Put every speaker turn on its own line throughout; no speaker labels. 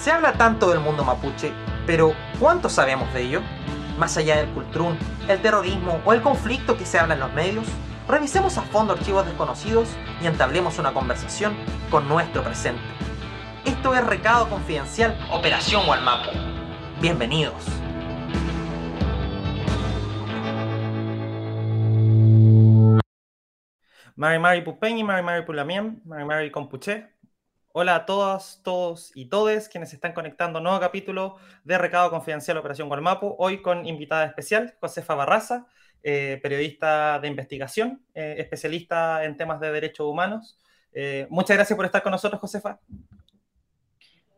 Se habla tanto del mundo mapuche, pero ¿cuánto sabemos de ello? Más allá del cultrún, el terrorismo o el conflicto que se habla en los medios, revisemos a fondo archivos desconocidos y entablemos una conversación con nuestro presente. Esto es Recado Confidencial Operación Walmapu. Bienvenidos. Mari Mari Pupeñi, Mari Mari Pulamien, Mari Mari. Hola a todas, todos y todes quienes están conectando nuevo capítulo de Recado Confidencial Operación Gualmapu. Hoy con invitada especial, Josefa Barraza, eh, periodista de investigación, eh, especialista en temas de derechos humanos. Eh, muchas gracias por estar con nosotros, Josefa.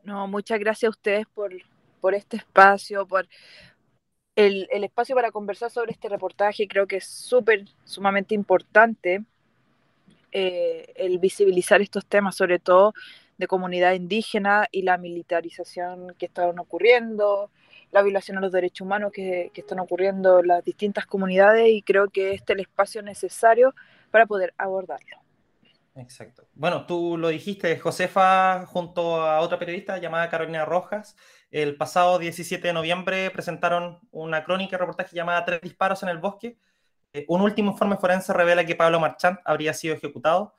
No, muchas gracias a ustedes por, por este espacio, por el, el espacio para conversar sobre este reportaje. Creo que es súper, sumamente importante el visibilizar estos temas, sobre todo de comunidad indígena y la militarización que están ocurriendo, la violación a los derechos humanos que, que, están ocurriendo en las distintas comunidades y creo que este es el espacio necesario para poder abordarlo.
Exacto. Bueno, tú lo dijiste, Josefa, junto a otra periodista llamada Carolina Rojas, el pasado 17 de noviembre presentaron una crónica, reportaje llamada Tres disparos en el bosque. Eh, un último informe forense revela que Pablo Marchant habría sido ejecutado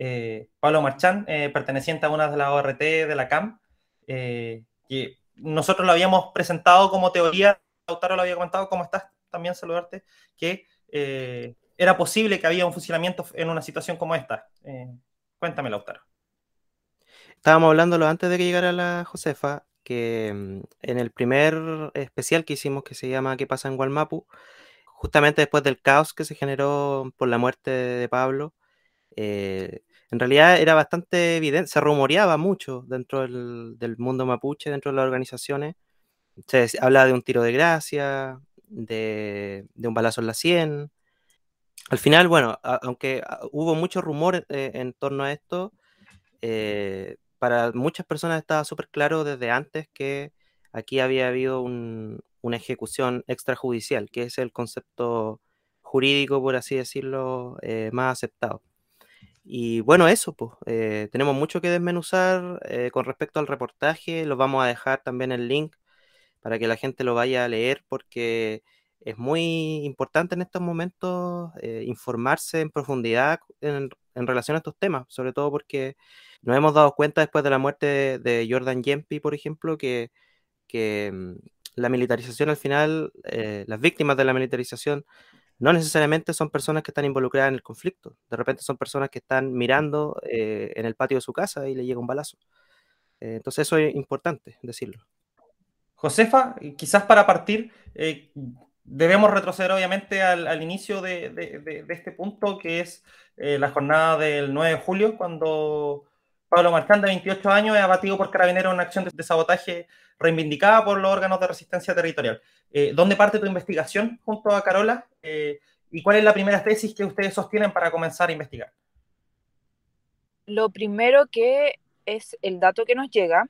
eh, Pablo Marchán, eh, perteneciente a una de las ORT de la CAM, eh, que nosotros lo habíamos presentado como teoría, Lautaro lo había comentado, ¿cómo estás? También saludarte, que era posible que había un fusilamiento en una situación como esta. cuéntame, Lautaro.
Estábamos hablándolo antes de que llegara la Josefa, que mm, en el primer especial que hicimos, que se llama ¿Qué pasa en Gualmapu? Justamente después del caos que se generó por la muerte de Pablo, en realidad era bastante evidente, se rumoreaba mucho dentro del, mundo mapuche, dentro de las organizaciones. Se habla de un tiro de gracia, de, un balazo en la sien. Al final, bueno, aunque hubo mucho rumor eh, en torno a esto, eh, para muchas personas estaba súper claro desde antes que aquí había habido una ejecución extrajudicial, que es el concepto jurídico, por así decirlo, eh, más aceptado. Y bueno, eso, pues, eh, tenemos mucho que desmenuzar eh, con respecto al reportaje, lo vamos a dejar también el link para que la gente lo vaya a leer porque es muy importante en estos momentos eh, informarse en profundidad en, relación a estos temas, sobre todo porque nos hemos dado cuenta después de la muerte de, Jordan Yempi, por ejemplo, que, que mm, la militarización al final, las víctimas de la militarización no necesariamente son personas que están involucradas en el conflicto. De repente son personas que están mirando eh, en el patio de su casa y le llega un balazo. Eh, entonces eso es importante decirlo.
Josefa, quizás para partir, eh, debemos retroceder obviamente al, inicio de, este punto, que es la jornada del 9 de julio, cuando Pablo Marchán, de 28 años, es abatido por carabineros en una acción de sabotaje reivindicada por los órganos de resistencia territorial. Eh, ¿Dónde parte tu investigación junto a Carola? Eh, ¿Y cuál es la primera tesis que ustedes sostienen para comenzar a investigar?
Lo primero que es el dato que nos llega.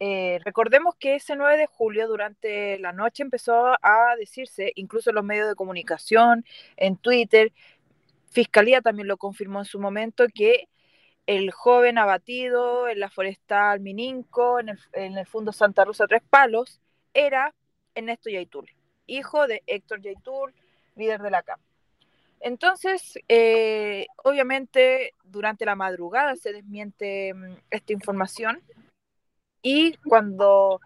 Eh, recordemos que ese 9 de julio, durante la noche, empezó a decirse, incluso en los medios de comunicación, en Twitter, Fiscalía también lo confirmó en su momento, que el joven abatido en la forestal Mininco, en el, en el Fondo Santa Rosa Tres Palos, era Ernesto Yaitul, hijo de Héctor Yaitul, líder de la CAM. Entonces, eh, obviamente, durante la madrugada se desmiente mm, esta información y cuando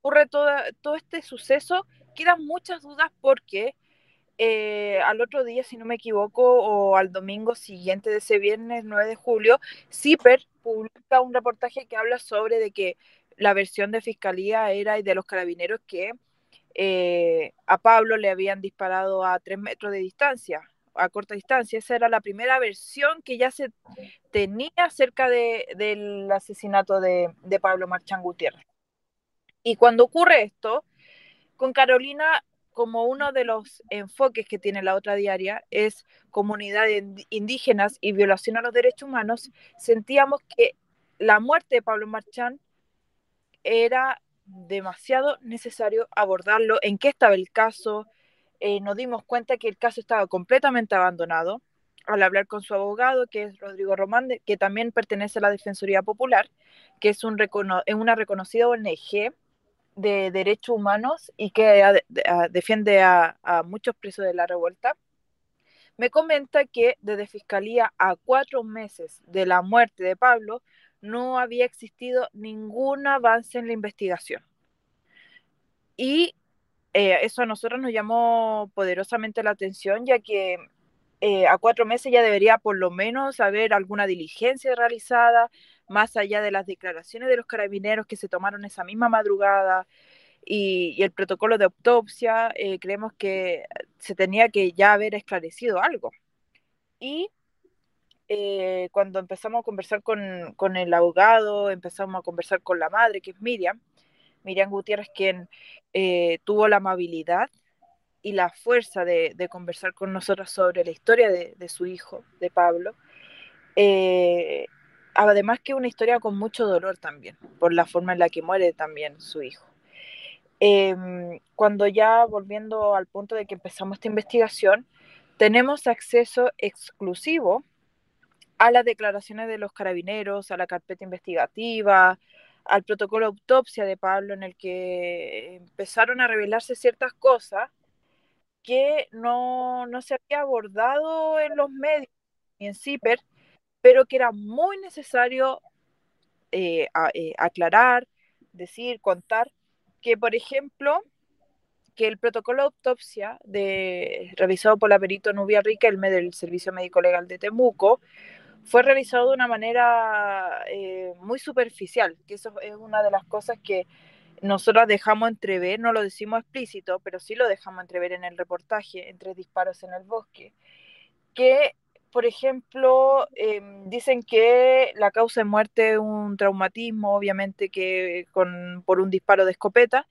ocurre todo, todo este suceso, quedan muchas dudas porque eh, al otro día, si no me equivoco, o al domingo siguiente de ese viernes 9 de julio, CIPER publica un reportaje que habla sobre de que la versión de fiscalía era y de los carabineros que eh, a Pablo le habían disparado a tres metros de distancia, a corta distancia. Esa era la primera versión que ya se tenía acerca del asesinato de, Pablo Marchán Gutiérrez. Y cuando ocurre esto, con Carolina, como uno de los enfoques que tiene la otra diaria es comunidades indígenas y violación a los derechos humanos, sentíamos que la muerte de Pablo Marchán era demasiado necesario abordarlo, en qué estaba el caso. Eh, nos dimos cuenta que el caso estaba completamente abandonado. al hablar con su abogado, que es Rodrigo Román, que también pertenece a la Defensoría Popular, que es, un una reconocida ONG de derechos humanos y que defiende a, muchos presos de la revuelta, me comenta que desde Fiscalía a cuatro meses de la muerte de Pablo no había existido ningún avance en la investigación. Y eh, eso a nosotros nos llamó poderosamente la atención, ya que eh, a cuatro meses ya debería por lo menos haber alguna diligencia realizada, más allá de las declaraciones de los carabineros que se tomaron esa misma madrugada y, el protocolo de autopsia, eh, creemos que se tenía que ya haber esclarecido algo. Y eh, cuando empezamos a conversar con, con, el abogado, empezamos a conversar con la madre, que es Miriam, Miriam Gutiérrez, quien tuvo la amabilidad y la fuerza de, conversar con nosotros sobre la historia de, su hijo, de Pablo. Eh, además que una historia con mucho dolor también, por la forma en la que muere también su hijo. Em, cuando ya volviendo al punto de que empezamos esta investigación, tenemos acceso exclusivo a las declaraciones de los carabineros, a la carpeta investigativa, al protocolo autopsia de Pablo en el que empezaron a revelarse ciertas cosas que no, se había abordado en los medios ni en CIPER, pero que era muy necesario eh, eh, aclarar, decir, contar, que por ejemplo, que el protocolo de autopsia de, realizado por la perito Nubia Riquelme del Servicio Médico Legal de Temuco fue realizado de una manera eh, muy superficial, que eso es una de las cosas que nosotros dejamos entrever, no lo decimos explícito, pero sí lo dejamos entrever en el reportaje, entre disparos en el bosque, que, por ejemplo, em, dicen que la causa de muerte es un traumatismo, obviamente que con, por un disparo de escopeta,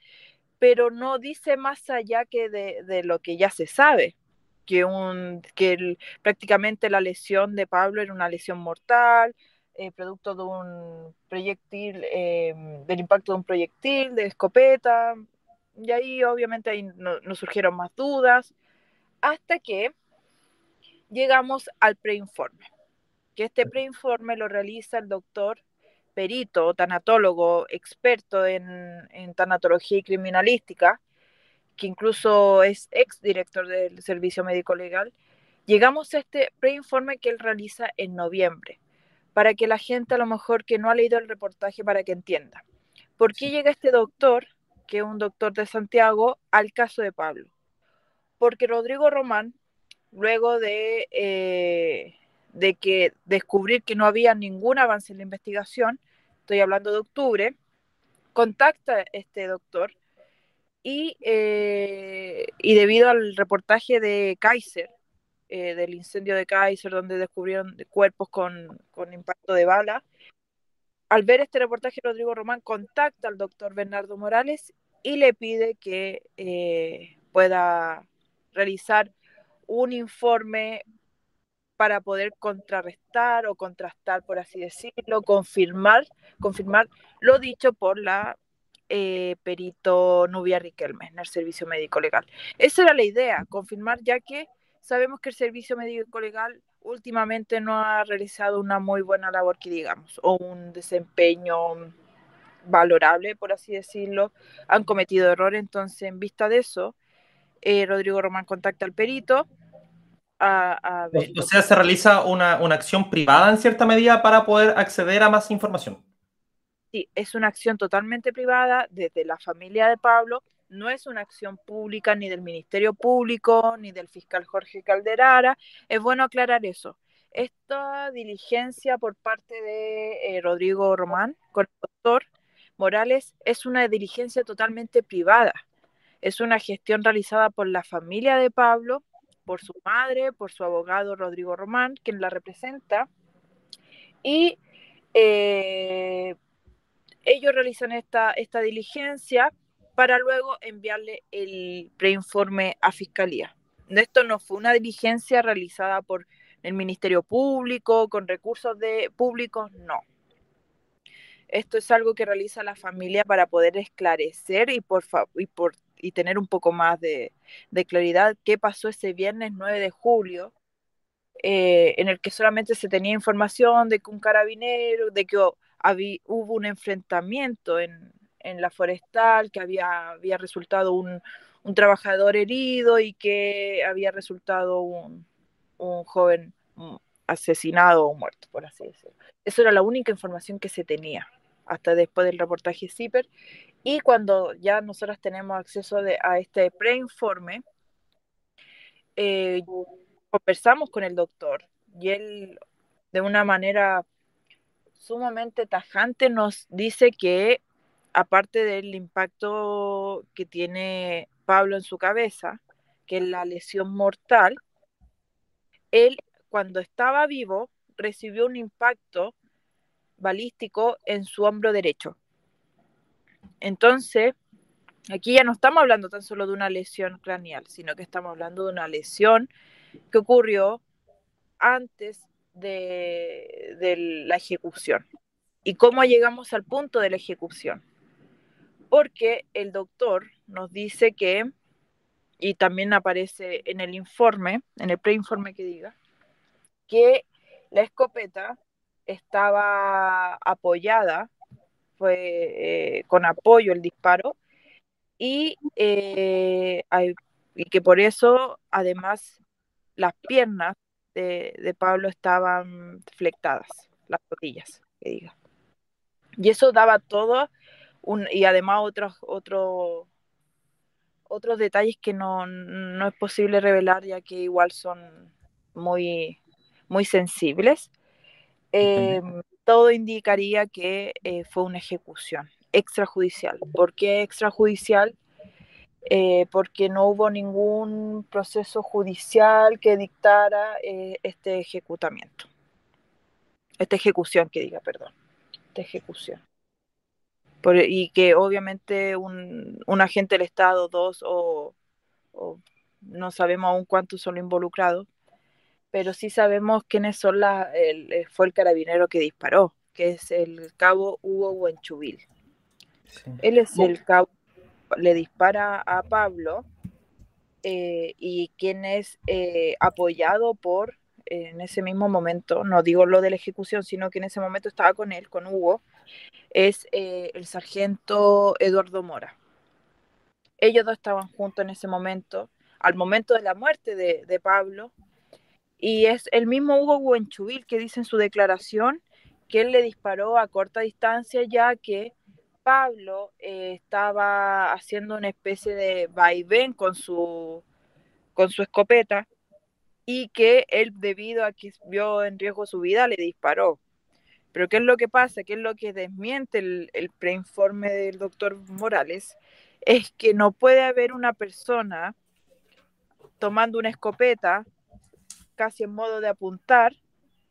pero no dice más allá que de, lo que ya se sabe, que, un, que prácticamente la lesión de Pablo era una lesión mortal, eh, producto de un proyectil, eh, del impacto de un proyectil, de escopeta, y ahí obviamente ahí nos surgieron más dudas, hasta que llegamos al preinforme, que este preinforme lo realiza el doctor perito, tanatólogo, experto en, en tanatología y criminalística, que incluso es ex director del Servicio Médico Legal, llegamos a este preinforme que él realiza en noviembre para que la gente a lo mejor que no ha leído el reportaje para que entienda. ¿Por qué llega este doctor, que es un doctor de Santiago, al caso de Pablo? Porque Rodrigo Román, luego de, eh, de que descubrir que no había ningún avance en la investigación, estoy hablando de octubre, contacta este doctor y, eh, y debido al reportaje de Kaiser, eh, del incendio de Kaiser, donde descubrieron cuerpos con, impacto de bala. Al ver este reportaje, Rodrigo Román contacta al doctor Bernardo Morales y le pide que pueda realizar un informe para poder contrarrestar o contrastar, por así decirlo, confirmar, confirmar lo dicho por la eh, perito Nubia Riquelme en el servicio médico legal. Esa era la idea, confirmar ya que sabemos que el servicio médico legal últimamente no ha realizado una muy buena labor, que digamos, o un desempeño valorable, por así decirlo. Han cometido errores, entonces, en vista de eso, eh, Rodrigo Román contacta al perito. A,
O sea, se realiza una, una acción privada en cierta medida para poder acceder a más información.
Sí, es una acción totalmente privada desde la familia de Pablo no es una acción pública ni del Ministerio Público ni del fiscal Jorge Calderara. Es bueno aclarar eso. Esta diligencia por parte de eh, Rodrigo Román con el doctor Morales es una diligencia totalmente privada. Es una gestión realizada por la familia de Pablo, por su madre, por su abogado Rodrigo Román, quien la representa. Y eh, ellos realizan esta, esta diligencia para luego enviarle el preinforme a Fiscalía. Esto no fue una diligencia realizada por el Ministerio Público, con recursos de públicos, no. Esto es algo que realiza la familia para poder esclarecer y, por, y, por, y tener un poco más de, claridad qué pasó ese viernes 9 de julio, eh, en el que solamente se tenía información de que un carabinero, de que hubo un enfrentamiento en, en la forestal, que había, había resultado un, un, trabajador herido y que había resultado un, un joven asesinado o muerto, por así decirlo. Eso era la única información que se tenía hasta después del reportaje CIPER. Y cuando ya nosotros tenemos acceso a este preinforme, eh, conversamos con el doctor y él de una manera sumamente tajante nos dice que aparte del impacto que tiene Pablo en su cabeza, que es la lesión mortal, él cuando estaba vivo recibió un impacto balístico en su hombro derecho. Entonces, aquí ya no estamos hablando tan solo de una lesión craneal, sino que estamos hablando de una lesión que ocurrió antes de, de la ejecución. ¿Y cómo llegamos al punto de la ejecución? Porque el doctor nos dice que, y también aparece en el informe, en el preinforme que diga, que la escopeta estaba apoyada, fue eh, con apoyo el disparo, y, eh, y que por eso además las piernas de, Pablo estaban flectadas, las rodillas, que diga. Y eso daba todo, un, y además otros, otros otros detalles que no, no, es posible revelar ya que igual son muy, muy sensibles. Todo indicaría que eh, fue una ejecución extrajudicial. ¿Por qué extrajudicial? Eh, porque no hubo ningún proceso judicial que dictara eh, este ejecutamiento. Esta ejecución, que diga, perdón. Esta ejecución. y que obviamente un, agente del Estado, dos o, no sabemos aún cuántos son involucrados, pero sí sabemos quiénes son la, el, fue el carabinero que disparó, que es el cabo Hugo Buenchubil. Él es el cabo le dispara a Pablo eh, y quien es eh, apoyado por, en ese mismo momento, no digo lo de la ejecución, sino que en ese momento estaba con él, con Hugo, es eh, el sargento Eduardo Mora. Ellos dos estaban juntos en ese momento, al momento de la muerte de, de Pablo, y es el mismo Hugo Buenchubil que dice en su declaración que él le disparó a corta distancia ya que Pablo eh, estaba haciendo una especie de vaivén con su, con su escopeta y que él, debido a que vio en riesgo su vida, le disparó. Pero ¿qué es lo que pasa? ¿Qué es lo que desmiente el, el preinforme del doctor Morales? Es que no puede haber una persona tomando una escopeta casi en modo de apuntar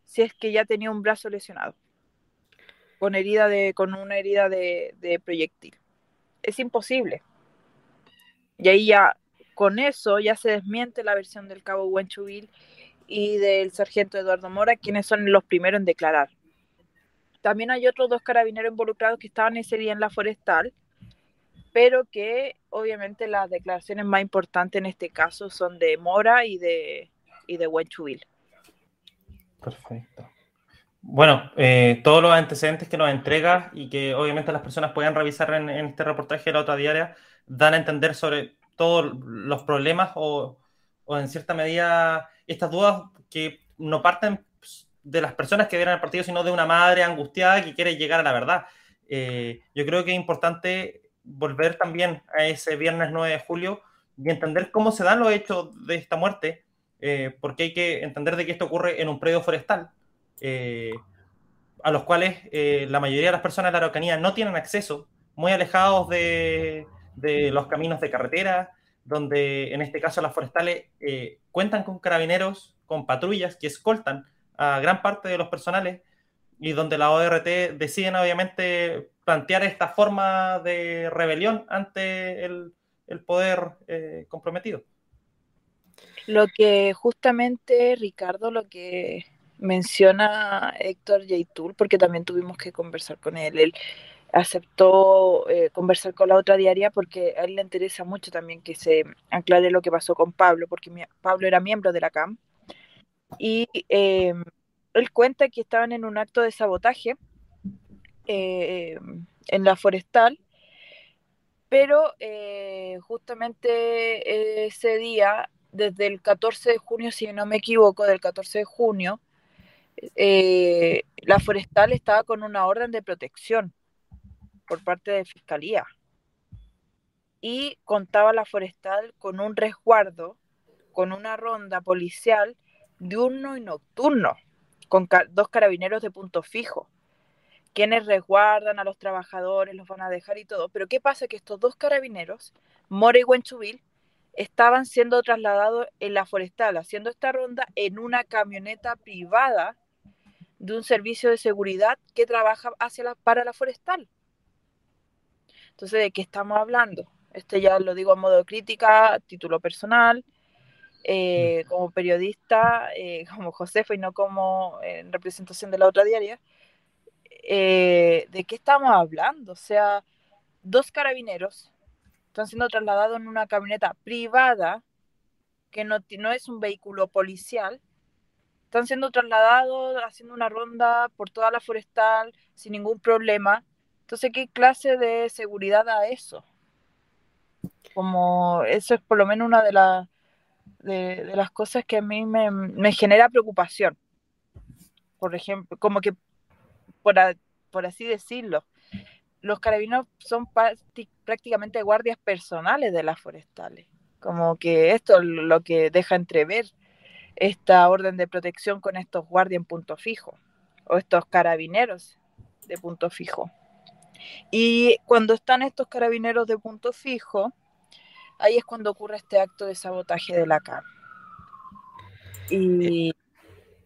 si es que ya tenía un brazo lesionado con herida de, con una herida de, proyectil. Es imposible. Y ahí ya, con eso, ya se desmiente la versión del cabo Huenchuvil y del sargento Eduardo Mora, quienes son los primeros en declarar. También hay otros dos carabineros involucrados que estaban ese día en la forestal, pero que obviamente las declaraciones más importantes en este caso son de Mora y de, y de Huenchuvil.
Perfecto. Bueno, eh, todos los antecedentes que nos entrega y que obviamente las personas puedan revisar en, este reportaje de la otra diaria dan a entender sobre todos los problemas o, en cierta medida estas dudas que no parten de las personas que vieron el partido, sino de una madre angustiada que quiere llegar a la verdad. Eh, yo creo que es importante volver también a ese viernes 9 de julio y entender cómo se dan los hechos de esta muerte, eh, porque hay que entender de que esto ocurre en un predio forestal eh, a los cuales eh, la mayoría de las personas de la Araucanía no tienen acceso, muy alejados de, los caminos de carretera, donde en este caso las forestales eh, cuentan con carabineros, con patrullas que escoltan a gran parte de los personales y donde la ORT deciden obviamente plantear esta forma de rebelión ante el, el poder comprometido.
Lo que justamente, Ricardo, lo que menciona Héctor Yaitul, porque también tuvimos que conversar con él. Él aceptó eh, conversar con la otra diaria porque a él le interesa mucho también que se aclare lo que pasó con Pablo, porque Pablo era miembro de la CAM y em, él cuenta que estaban en un acto de sabotaje em, en la forestal, pero eh, justamente ese día, desde el 14 de junio, si no me equivoco, del 14 de junio, eh, la forestal estaba con una orden de protección por parte de Fiscalía y contaba la forestal con un resguardo, con una ronda policial diurno y nocturno, con dos carabineros de punto fijo, quienes resguardan a los trabajadores, los van a dejar y todo. Pero ¿qué pasa? Que estos dos carabineros, Mora y Huenchubil, estaban siendo trasladados en la forestal, haciendo esta ronda en una camioneta privada de un servicio de seguridad que trabaja hacia la, para la forestal. Entonces, ¿de qué estamos hablando? Este ya lo digo a modo de crítica, título personal, eh, como periodista, eh, como Josefa y no como en representación de la otra diaria. Eh, ¿De qué estamos hablando? O sea, dos carabineros están siendo trasladados en una camioneta privada que no, no es un vehículo policial, están siendo trasladados haciendo una ronda por toda la forestal sin ningún problema. Entonces, ¿qué clase de seguridad da eso? Como eso es por lo menos una de, de, las cosas que a mí me, genera preocupación. Por ejemplo, como que, por, por así decirlo, los carabineros son prácticamente guardias personales de las forestales. Como que esto es lo que deja entrever esta orden de protección con estos guardias en punto fijo o estos carabineros de punto fijo. Y cuando están estos carabineros de punto fijo, ahí es cuando ocurre este acto de sabotaje de la CAM. Y,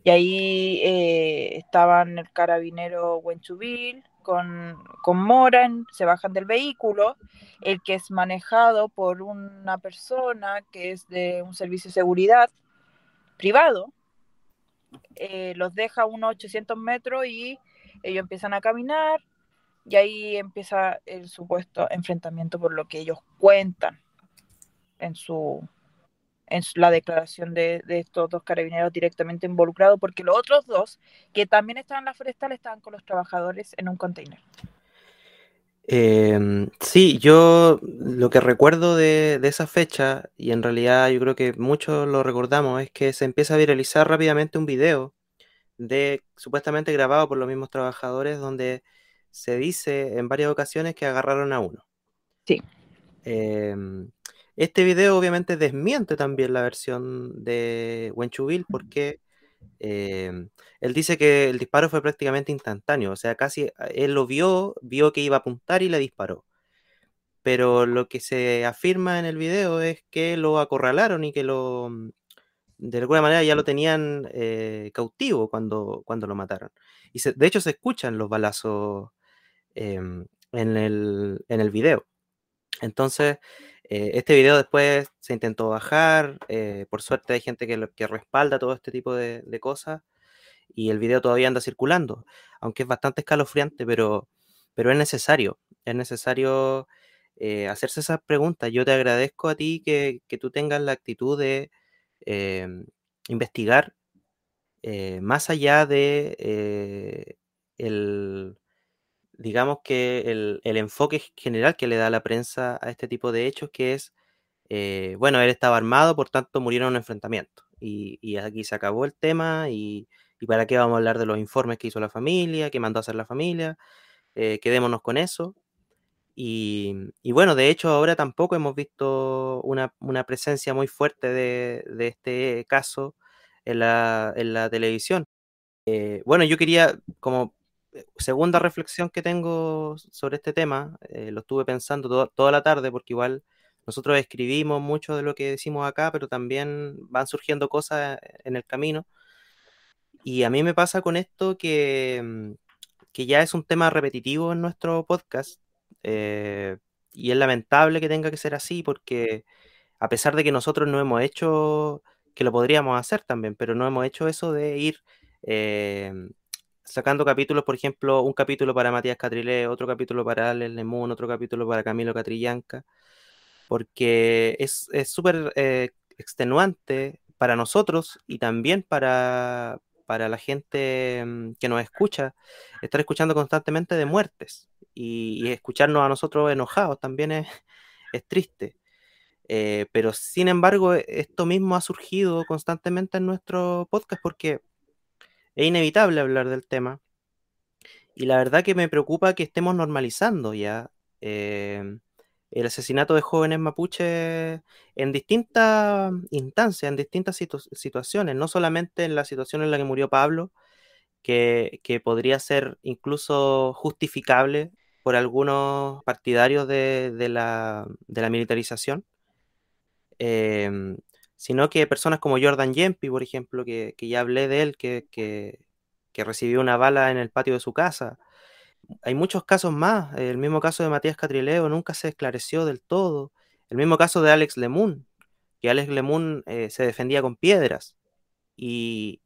ahí eh, estaban el carabinero Huenchubil con, con Moran, se bajan del vehículo, el que es manejado por una persona que es de un servicio de seguridad privado, eh, los deja unos 800 metros y ellos empiezan a caminar y ahí empieza el supuesto enfrentamiento por lo que ellos cuentan en su en la declaración de, estos dos carabineros directamente involucrados, porque los otros dos, que también estaban en la forestal, estaban con los trabajadores en un container.
Em, sí, yo lo que recuerdo de, esa fecha, y en realidad yo creo que muchos lo recordamos, es que se empieza a viralizar rápidamente un video de supuestamente grabado por los mismos trabajadores, donde se dice en varias ocasiones que agarraron a uno.
Sí.
Em, este video obviamente desmiente también la versión de Wenchubil porque em, él dice que el disparo fue prácticamente instantáneo, o sea, casi él lo vio, vio que iba a apuntar y le disparó. Pero lo que se afirma en el video es que lo acorralaron y que lo, mm, de alguna manera ya lo tenían eh, cautivo cuando, cuando lo mataron. Y de hecho se escuchan los balazos em, en, el, en el video. Entonces, eh, este video después se intentó bajar, eh, por suerte hay gente que, que respalda todo este tipo de, cosas y el video todavía anda circulando, aunque es bastante escalofriante, pero, es necesario, es necesario eh, hacerse esas preguntas. Yo te agradezco a ti que, tú tengas la actitud de investigar más allá de el digamos que el, enfoque general que le da la prensa a este tipo de hechos, que es, eh, bueno, él estaba armado, por tanto murieron en un enfrentamiento. Y, aquí se acabó el tema y, para qué vamos a hablar de los informes que hizo la familia, que mandó a hacer la familia, eh, quedémonos con eso. Y, bueno, de hecho ahora tampoco hemos visto una, presencia muy fuerte de, este caso en la, en la televisión. Eh, bueno, yo quería como segunda reflexión que tengo sobre este tema, eh, lo estuve pensando toda la tarde porque igual nosotros escribimos mucho de lo que decimos acá, pero también van surgiendo cosas en el camino. Y a mí me pasa con esto que, mm, que ya es un tema repetitivo en nuestro podcast eh, y es lamentable que tenga que ser así porque a pesar de que nosotros no hemos hecho, que lo podríamos hacer también, pero no hemos hecho eso de ir sacando capítulos, por ejemplo, un capítulo para Matías Catrilé, otro capítulo para Alex Lemón, otro capítulo para Camilo Catrillanca, porque es súper eh, extenuante para nosotros y también para, para la gente mm, que nos escucha, estar escuchando constantemente de muertes y, escucharnos a nosotros enojados también es, es triste. Eh, pero sin embargo, esto mismo ha surgido constantemente en nuestro podcast porque es inevitable hablar del tema. Y la verdad que me preocupa que estemos normalizando ya eh, el asesinato de jóvenes mapuches en distintas instancias, en distintas situaciones, no solamente en la situación en la que murió Pablo, que, podría ser incluso justificable por algunos partidarios de, la, militarización, em, sino que personas como Jordan Yempi, por ejemplo, que, ya hablé de él, que, que, recibió una bala en el patio de su casa, hay muchos casos más. El mismo caso de Matías Catrileo nunca se esclareció del todo. El mismo caso de Alex Lemun, que Alex Lemun eh, se defendía con piedras. Y,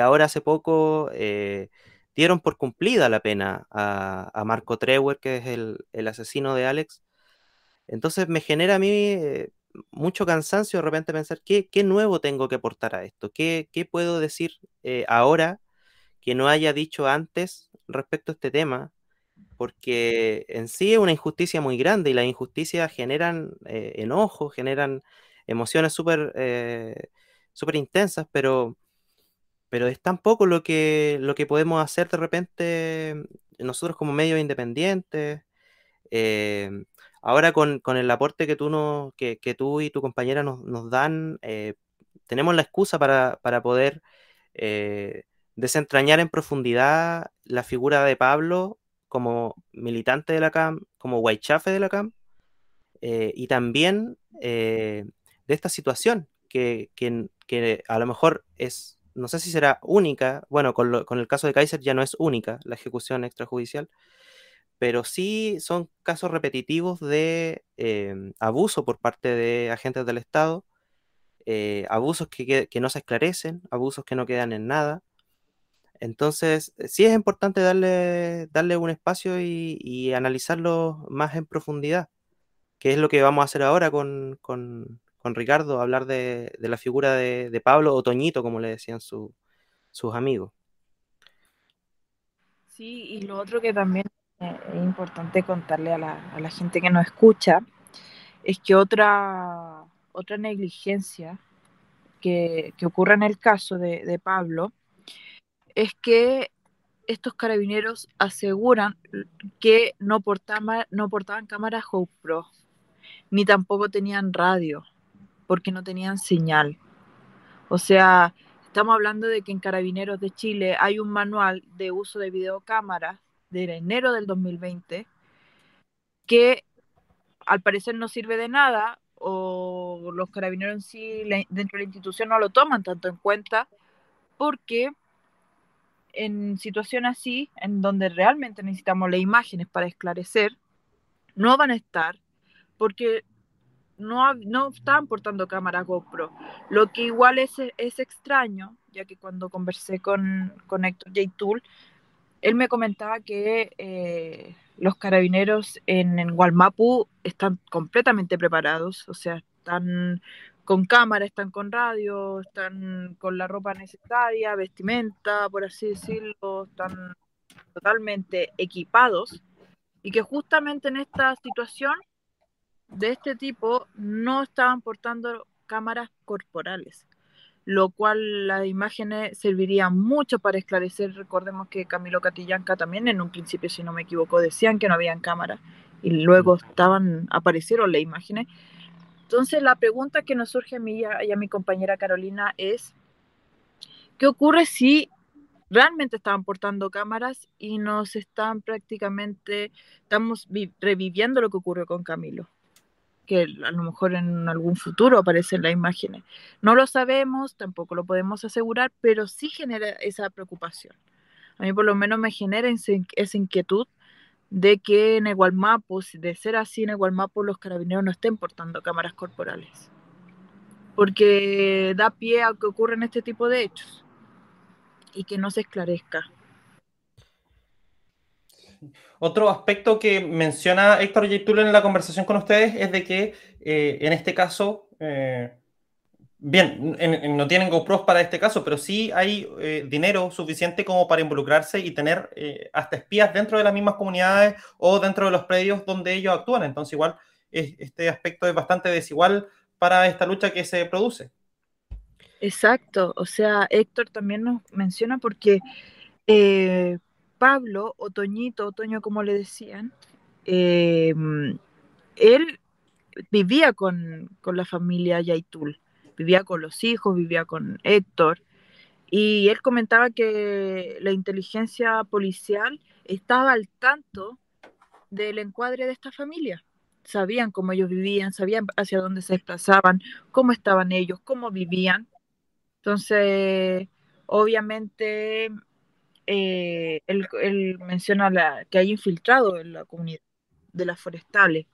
ahora hace poco eh, dieron por cumplida la pena a, Marco Trewer, que es el, asesino de Alex. Entonces me genera a mí eh, mucho cansancio de repente pensar, ¿qué, nuevo tengo que aportar a esto? ¿Qué, qué puedo decir ahora que no haya dicho antes respecto a este tema? porque en sí es una injusticia muy grande y las injusticias generan eh, enojo, generan emociones súper eh, intensas, pero, pero es tan poco lo que, lo que podemos hacer de repente nosotros como medios independientes. Eh, ahora con, el aporte que tú, no, que, tú y tu compañera nos, dan, tenemos la excusa para, para poder desentrañar en profundidad la figura de Pablo como militante de la CAM, como Guaychafe de la CAM, eh, y también eh, de esta situación que, a lo mejor es, no sé si será única, bueno, con, el caso de Kaiser ya no es única la ejecución extrajudicial, pero sí son casos repetitivos de eh, abuso por parte de agentes del Estado, abusos que, no se esclarecen, abusos que no quedan en nada, entonces, eh, sí es importante darle, darle un espacio y, analizarlo más en profundidad, que es lo que vamos a hacer ahora con, Ricardo, hablar de, la figura de, Pablo o Toñito, como le decían sus amigos.
Sí, y lo otro que también eh, es importante contarle a la, gente que nos escucha es que otra, negligencia que, ocurre en el caso de Pablo es que estos carabineros aseguran que no, portaban, no portaban cámaras GoPro, ni tampoco tenían radio, porque no tenían señal. O sea, estamos hablando de que en Carabineros de Chile hay un manual de uso de videocámaras de enero del 2020 que al parecer no sirve de nada o los carabineros en sí dentro de la institución no lo toman tanto en cuenta porque en situaciones así, en donde realmente necesitamos las imágenes para esclarecer, no van a estar porque no, no estaban portando cámara GoPro. Lo que igual es, es extraño, ya que cuando conversé con, con Héctor J. Tool, él me comentaba que eh, los carabineros en, en Gualmapu están completamente preparados, o sea, están con cámara, están con radio, están con la ropa necesaria, vestimenta, por así decirlo, están totalmente equipados y que justamente en esta situación de este tipo no estaban portando cámaras corporales, lo cual las imágenes servirían mucho para esclarecer. Recordemos que Camilo Catillanca también en un principio, si no me equivoco, decían que no habían cámaras y luego estaban aparecieron las imágenes entonces, la pregunta que nos surge a mí y a, mi compañera Carolina es, ¿qué ocurre si realmente estaban portando cámaras y nos están prácticamente, estamos reviviendo lo que ocurrió con Camilo? Que a lo mejor en algún futuro aparecen las imágenes. No lo sabemos, tampoco lo podemos asegurar, pero sí genera esa preocupación. A mí por lo menos me genera esa inquietud de que en Egualmapo, de ser así en Egualmapo, los carabineros no estén portando cámaras corporales. Porque da pie a que ocurran este tipo de hechos y que no se esclarezca.
Otro aspecto que menciona Héctor Yaitul en la conversación con ustedes es de que eh, en este caso, eh, Bien, no tienen GoPros para este caso, pero sí hay eh, dinero suficiente como para involucrarse y tener hasta espías dentro de las mismas comunidades o dentro de los predios donde ellos actúan. Entonces, igual, este aspecto es bastante desigual para esta lucha que se produce.
Exacto, o sea, Héctor también nos menciona porque Pablo, Otoñito, Otoño como le decían, él vivía con, con la familia Yaitul vivía con los hijos, vivía con Héctor, y él comentaba que la inteligencia policial estaba al tanto del encuadre de esta familia. Sabían cómo ellos vivían, sabían hacia dónde se desplazaban, cómo estaban ellos, cómo vivían. Entonces, obviamente, eh, él, menciona la, que hay infiltrado en la comunidad de las forestales.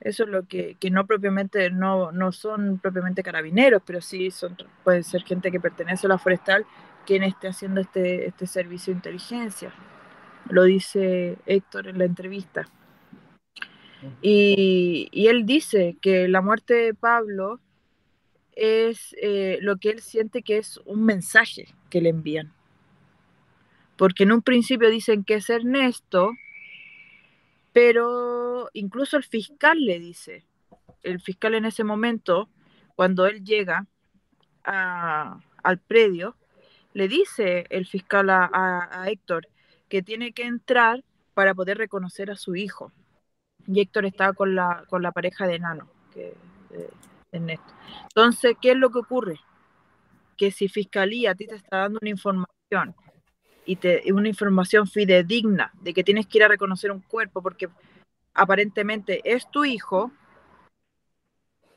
Eso es lo que, no propiamente, no, no son propiamente carabineros, pero sí son, puede ser gente que pertenece a la forestal quien esté haciendo este, este servicio de inteligencia. Lo dice Héctor en la entrevista. Y, y él dice que la muerte de Pablo es eh, lo que él siente que es un mensaje que le envían. Porque en un principio dicen que es Ernesto, pero incluso el fiscal le dice, el fiscal en ese momento, cuando él llega al predio, le dice el fiscal a, Héctor que tiene que entrar para poder reconocer a su hijo. Y Héctor estaba con la, con la pareja de Nano, que, Ernesto. Entonces, ¿qué es lo que ocurre? Que si fiscalía a ti te está dando una información y te, una información fidedigna de que tienes que ir a reconocer un cuerpo porque aparentemente es tu hijo,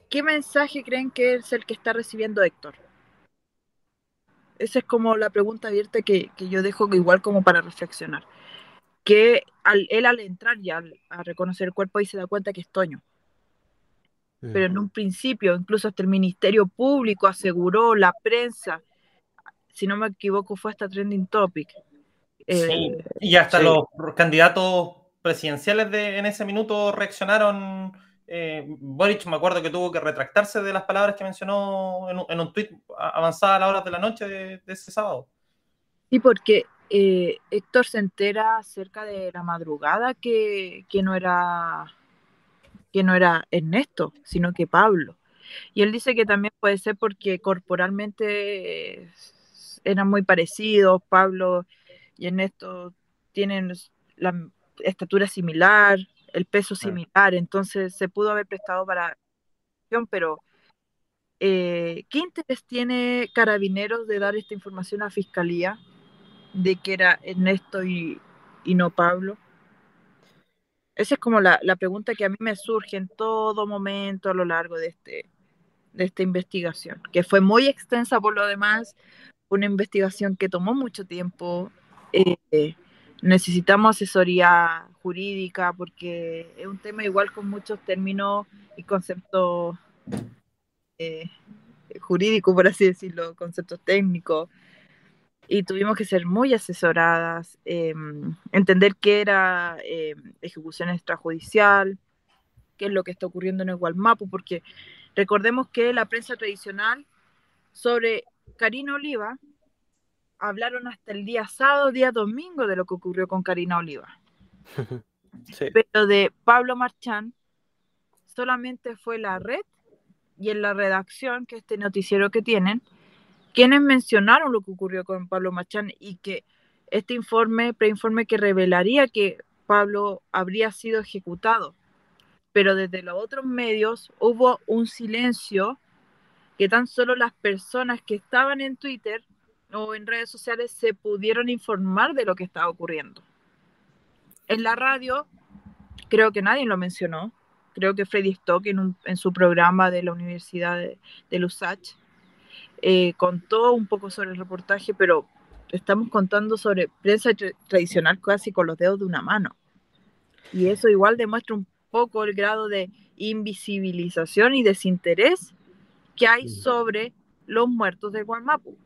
¿qué mensaje creen que es el que está recibiendo Héctor? Esa es como la pregunta abierta que, yo dejo igual como para reflexionar. Que él al entrar ya a reconocer el cuerpo y se da cuenta que es Toño. Pero en un principio, incluso hasta el Ministerio Público aseguró, la prensa, si no me equivoco, fue hasta Trending Topic.
sí, y hasta los candidatos presidenciales de, en ese minuto reaccionaron. Eh, Boric, me acuerdo que tuvo que retractarse de las palabras que mencionó en un, en un tuit avanzada a las horas de la noche de, ese sábado.
Sí, porque eh, Héctor se entera cerca de la madrugada que, que, no era que no era Ernesto, sino que Pablo. Y él dice que también puede ser porque corporalmente eran muy parecidos, Pablo y Ernesto tienen la estatura similar, el peso similar, entonces se pudo haber prestado para pero eh, ¿qué interés tiene Carabineros de dar esta información a Fiscalía de que era Ernesto y, y no Pablo? Esa es como la, la, pregunta que a mí me surge en todo momento a lo largo de, este, de esta investigación, que fue muy extensa por lo demás, una investigación que tomó mucho tiempo. Eh, necesitamos asesoría jurídica porque es un tema igual con muchos términos y conceptos eh, jurídicos, por así decirlo, conceptos técnicos. Y tuvimos que ser muy asesoradas, em, entender qué era ejecución extrajudicial, qué es lo que está ocurriendo en el Gualmapu, porque recordemos que la prensa tradicional sobre Karina Oliva hablaron hasta el día sábado, día domingo de lo que ocurrió con Karina Oliva. Pero de Pablo Marchán solamente fue la red y en la redacción, que este noticiero que tienen, quienes mencionaron lo que ocurrió con Pablo Marchán y que este informe, preinforme que revelaría que Pablo habría sido ejecutado. Pero desde los otros medios hubo un silencio que tan solo las personas que estaban en Twitter o en redes sociales se pudieron informar de lo que estaba ocurriendo. En la radio, creo que nadie lo mencionó. Creo que Freddy Stock en, su programa de la Universidad de, de Lusach eh, contó un poco sobre el reportaje, pero estamos contando sobre prensa tradicional casi con los dedos de una mano. Y eso igual demuestra un poco el grado de invisibilización y desinterés que hay sobre los muertos de Guamapu.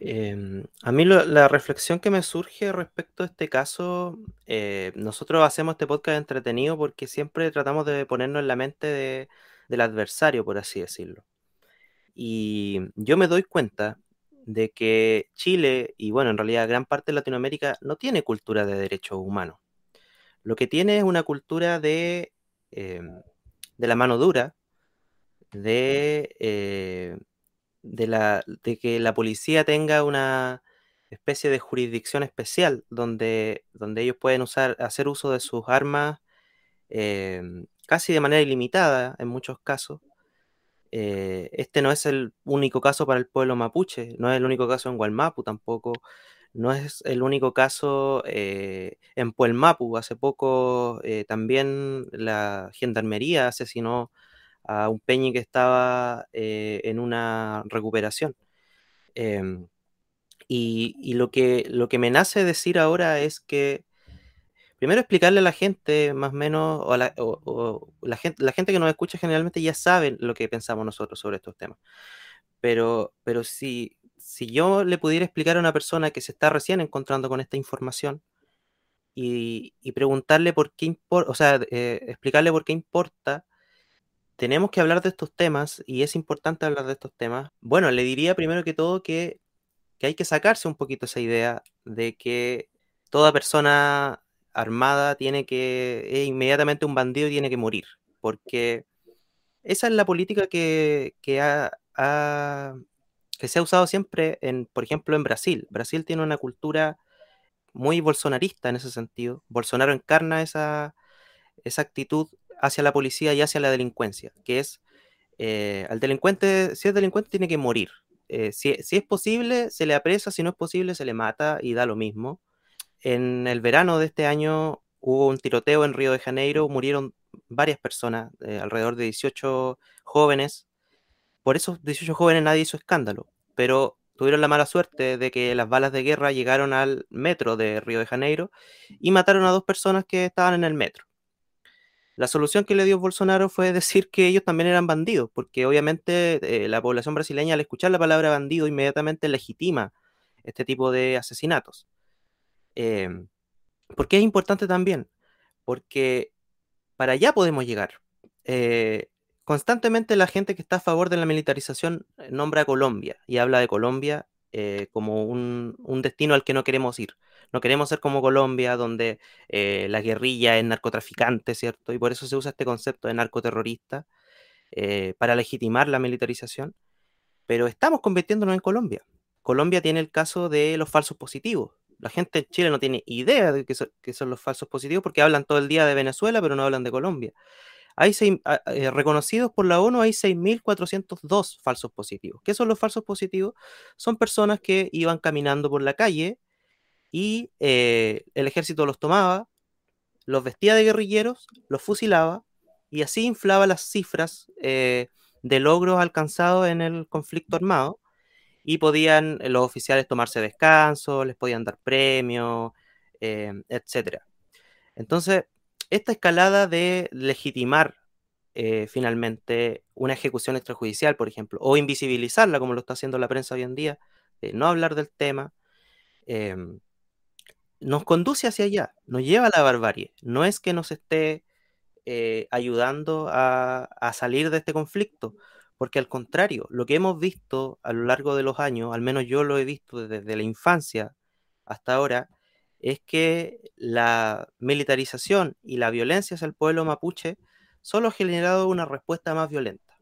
Em, a mí la reflexión que me surge respecto a este caso, eh, nosotros hacemos este podcast entretenido porque siempre tratamos de ponernos en la mente de, del adversario, por así decirlo. Y yo me doy cuenta de que Chile y bueno, en realidad gran parte de Latinoamérica no tiene cultura de derechos humanos. Lo que tiene es una cultura de, em, de la mano dura, de, eh, de, la, de que la policía tenga una especie de jurisdicción especial donde, donde ellos pueden usar, hacer uso de sus armas em, casi de manera ilimitada en muchos casos. Eh, este no es el único caso para el pueblo mapuche, no es el único caso en Gualmapu tampoco, no es el único caso eh, en Puelmapu. Hace poco eh, también la gendarmería asesinó a un peñi que estaba en una recuperación. Em, y, lo, que, lo que me nace decir ahora es que primero explicarle a la gente, más o menos, o, la, gente, la gente que nos escucha generalmente ya sabe lo que pensamos nosotros sobre estos temas. Pero, pero si, si yo le pudiera explicar a una persona que se está recién encontrando con esta información y, preguntarle por qué importa, o sea, eh, explicarle por qué importa, tenemos que hablar de estos temas y es importante hablar de estos temas. Bueno, le diría primero que todo que, que hay que sacarse un poquito esa idea de que toda persona armada tiene que, es inmediatamente un bandido y tiene que morir, porque esa es la política que, que, que se ha usado siempre, en, por ejemplo, en Brasil. Brasil tiene una cultura muy bolsonarista en ese sentido. Bolsonaro encarna esa, esa actitud hacia la policía y hacia la delincuencia, que es, eh, al delincuente, si es delincuente, tiene que morir. Eh, si, si, es posible, se le apresa, si no es posible, se le mata y da lo mismo. En el verano de este año hubo un tiroteo en Río de Janeiro, murieron varias personas, eh, alrededor de 18 jóvenes. Por esos 18 jóvenes nadie hizo escándalo, pero tuvieron la mala suerte de que las balas de guerra llegaron al metro de Río de Janeiro y mataron a dos personas que estaban en el metro. La solución que le dio Bolsonaro fue decir que ellos también eran bandidos, porque obviamente eh, la población brasileña al escuchar la palabra bandido inmediatamente legitima este tipo de asesinatos. Em, ¿Por qué es importante también? Porque para allá podemos llegar. Eh, constantemente la gente que está a favor de la militarización eh, nombra a Colombia y habla de Colombia eh, como un, destino al que no queremos ir. No queremos ser como Colombia, donde la guerrilla es narcotraficante, ¿cierto? Y por eso se usa este concepto de narcoterrorista para legitimar la militarización. Pero estamos convirtiéndonos en Colombia. Colombia tiene el caso de los falsos positivos. La gente en Chile no tiene idea de qué son, los falsos positivos porque hablan todo el día de Venezuela, pero no hablan de Colombia. Hay ah, eh, reconocidos por la ONU hay 6.402 falsos positivos. ¿Qué son los falsos positivos? Son personas que iban caminando por la calle y eh, el ejército los tomaba, los vestía de guerrilleros, los fusilaba y así inflaba las cifras eh, de logros alcanzados en el conflicto armado y podían los oficiales tomarse descanso, les podían dar premios, etc. Entonces, esta escalada de legitimar eh, finalmente una ejecución extrajudicial, por ejemplo, o invisibilizarla, como lo está haciendo la prensa hoy en día, de no hablar del tema, em, nos conduce hacia allá, nos lleva a la barbarie. No es que nos esté eh, ayudando a, a, salir de este conflicto, porque al contrario, lo que hemos visto a lo largo de los años, al menos yo lo he visto desde la infancia hasta ahora, es que la militarización y la violencia hacia el pueblo mapuche solo ha generado una respuesta más violenta.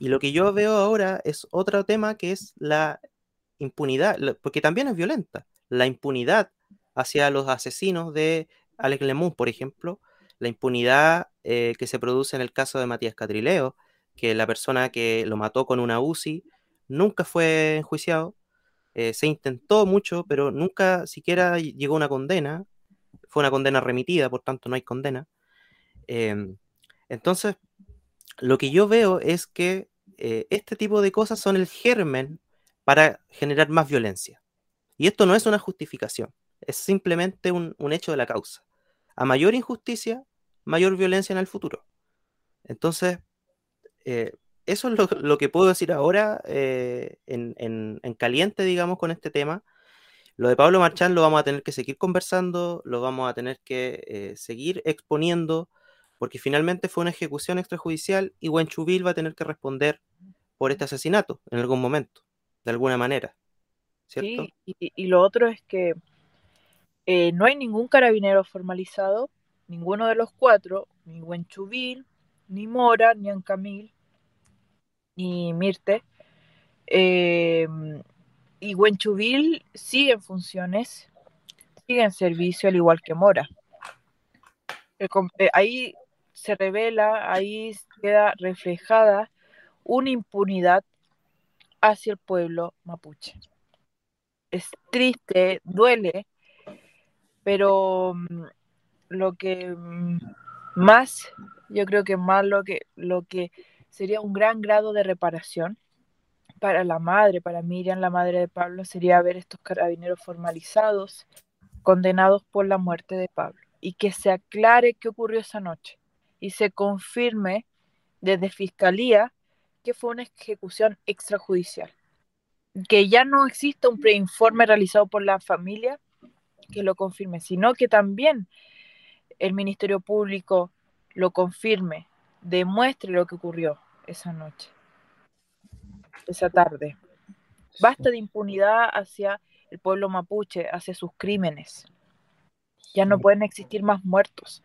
Y lo que yo veo ahora es otro tema que es la impunidad, porque también es violenta, la impunidad hacia los asesinos de Alex Lemus, por ejemplo, la impunidad eh, que se produce en el caso de Matías Catrileo, que la persona que lo mató con una UCI nunca fue enjuiciado. Eh, se intentó mucho, pero nunca siquiera llegó una condena. Fue una condena remitida, por tanto no hay condena. Em, entonces, lo que yo veo es que eh, este tipo de cosas son el germen para generar más violencia. Y esto no es una justificación, es simplemente un hecho de la causa. A mayor injusticia, mayor violencia en el futuro. Entonces, eh, eso es lo, que puedo decir ahora eh, en, caliente, digamos, con este tema. Lo de Pablo Marchán lo vamos a tener que seguir conversando, lo vamos a tener que eh, seguir exponiendo, porque finalmente fue una ejecución extrajudicial y Huenchubil va a tener que responder por este asesinato en algún momento, de alguna manera. ¿Cierto?
Sí, y, lo otro es que eh, no hay ningún carabinero formalizado, ninguno de los cuatro, ni Huenchubil, ni Mora, ni Ancamil, ni Mirte. Eh, y Huenchubil sigue en funciones, sigue en servicio, al igual que Mora. Eh, ahí se revela, ahí queda reflejada una impunidad hacia el pueblo mapuche. Es triste, duele, pero mm, lo que mm, más, yo creo que más lo que, lo que sería un gran grado de reparación para la madre, para Miriam, la madre de Pablo, sería ver estos carabineros formalizados, condenados por la muerte de Pablo, y que se aclare qué ocurrió esa noche y se confirme desde Fiscalía que fue una ejecución extrajudicial. Que ya no exista un preinforme realizado por la familia que lo confirme, sino que también el Ministerio Público lo confirme, demuestre lo que ocurrió esa noche, esa tarde. Basta de impunidad hacia el pueblo mapuche, hacia sus crímenes. Ya no pueden existir más muertos.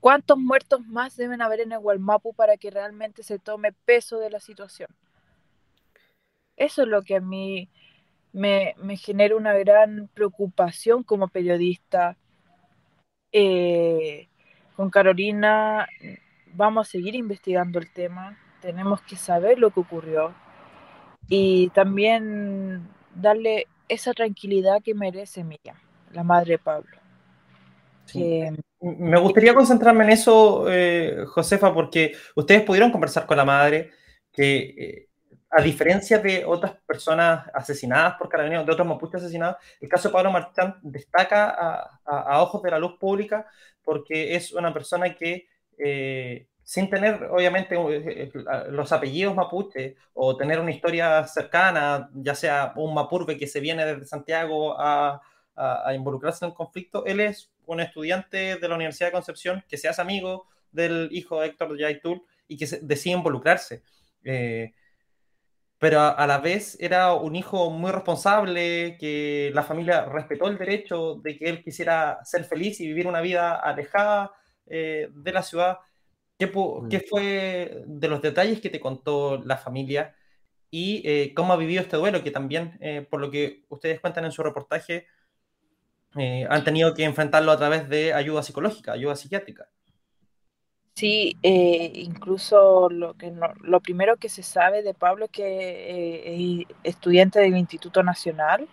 ¿Cuántos muertos más deben haber en el Gualmapu para que realmente se tome peso de la situación? Eso es lo que a mí me, genera una gran preocupación como periodista. Eh, con Carolina vamos a seguir investigando el tema, tenemos que saber lo que ocurrió y también darle esa tranquilidad que merece Miriam, la madre de Pablo.
Me gustaría concentrarme en eso, eh, Josefa, porque ustedes pudieron conversar con la madre, que eh, a diferencia de otras personas asesinadas por carabineros, de otros mapuches asesinados, el caso de Pablo Marchán destaca a, ojos de la luz pública porque es una persona que, eh, sin tener obviamente los apellidos mapuches o tener una historia cercana, ya sea un mapurbe que se viene desde Santiago a, involucrarse en el conflicto, él es un estudiante de la Universidad de Concepción que se hace amigo del hijo de Héctor Yaitul y que decide involucrarse. Eh, pero a, la vez era un hijo muy responsable, que la familia respetó el derecho de que él quisiera ser feliz y vivir una vida alejada eh, de la ciudad. ¿Qué, mm. ¿Qué, fue de los detalles que te contó la familia y eh, cómo ha vivido este duelo? Que también, por lo que ustedes cuentan en su reportaje, eh, han tenido que enfrentarlo a través de ayuda psicológica, ayuda psiquiátrica.
Sí, eh, incluso lo, que lo primero que se sabe de Pablo es que eh, es estudiante del Instituto Nacional,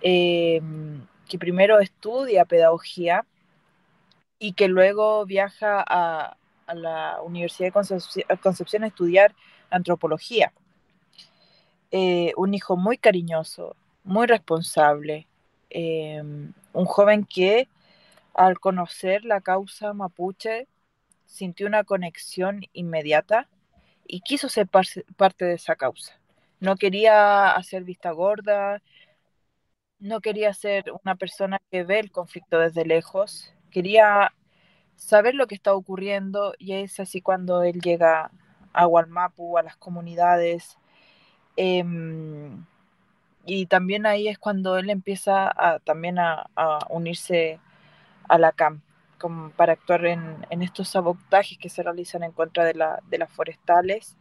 que primero estudia pedagogía y que luego viaja a, a la Universidad de Concepción, Concepción a estudiar antropología. un hijo muy cariñoso, muy responsable, Em, un joven que al conocer la causa mapuche sintió una conexión inmediata y quiso ser parte de esa causa. No quería hacer vista gorda, no quería ser una persona que ve el conflicto desde lejos, quería saber lo que está ocurriendo y es así cuando él llega a Gualmapu, a las comunidades, em, y también ahí es cuando él empieza a, también a, unirse a la CAM para actuar en, estos sabotajes que se realizan en contra de, la, de las forestales.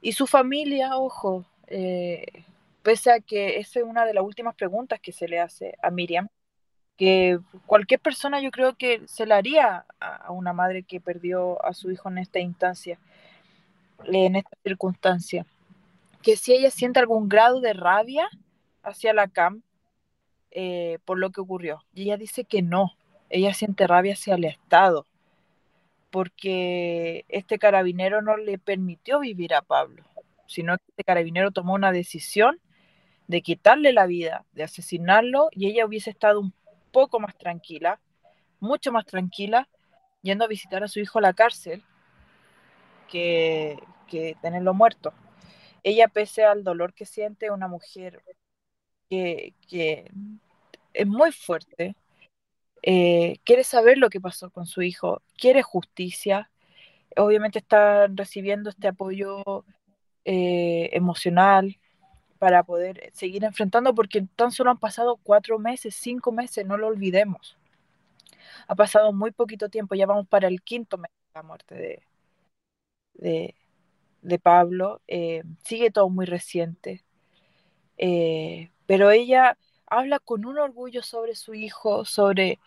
Y su familia, ojo, eh, pese a que esa es una de las últimas preguntas que se le hace a Miriam, que cualquier persona yo creo que se la haría a una madre que perdió a su hijo en esta instancia, en esta circunstancia, que si ella siente algún grado de rabia, hacia la CAM eh, por lo que ocurrió. Y ella dice que no, ella siente rabia hacia el Estado, porque este carabinero no le permitió vivir a Pablo, sino que este carabinero tomó una decisión de quitarle la vida, de asesinarlo, y ella hubiese estado un poco más tranquila, mucho más tranquila, yendo a visitar a su hijo a la cárcel, que, que tenerlo muerto. Ella, pese al dolor que siente, una mujer que, es muy fuerte, eh, quiere saber lo que pasó con su hijo, quiere justicia, obviamente están recibiendo este apoyo eh, emocional para poder seguir enfrentando, porque tan solo han pasado cuatro meses, cinco meses, no lo olvidemos. Ha pasado muy poquito tiempo, ya vamos para el quinto mes de la muerte de, de, Pablo, eh, sigue todo muy reciente, eh, pero ella habla con un orgullo sobre su hijo, sobre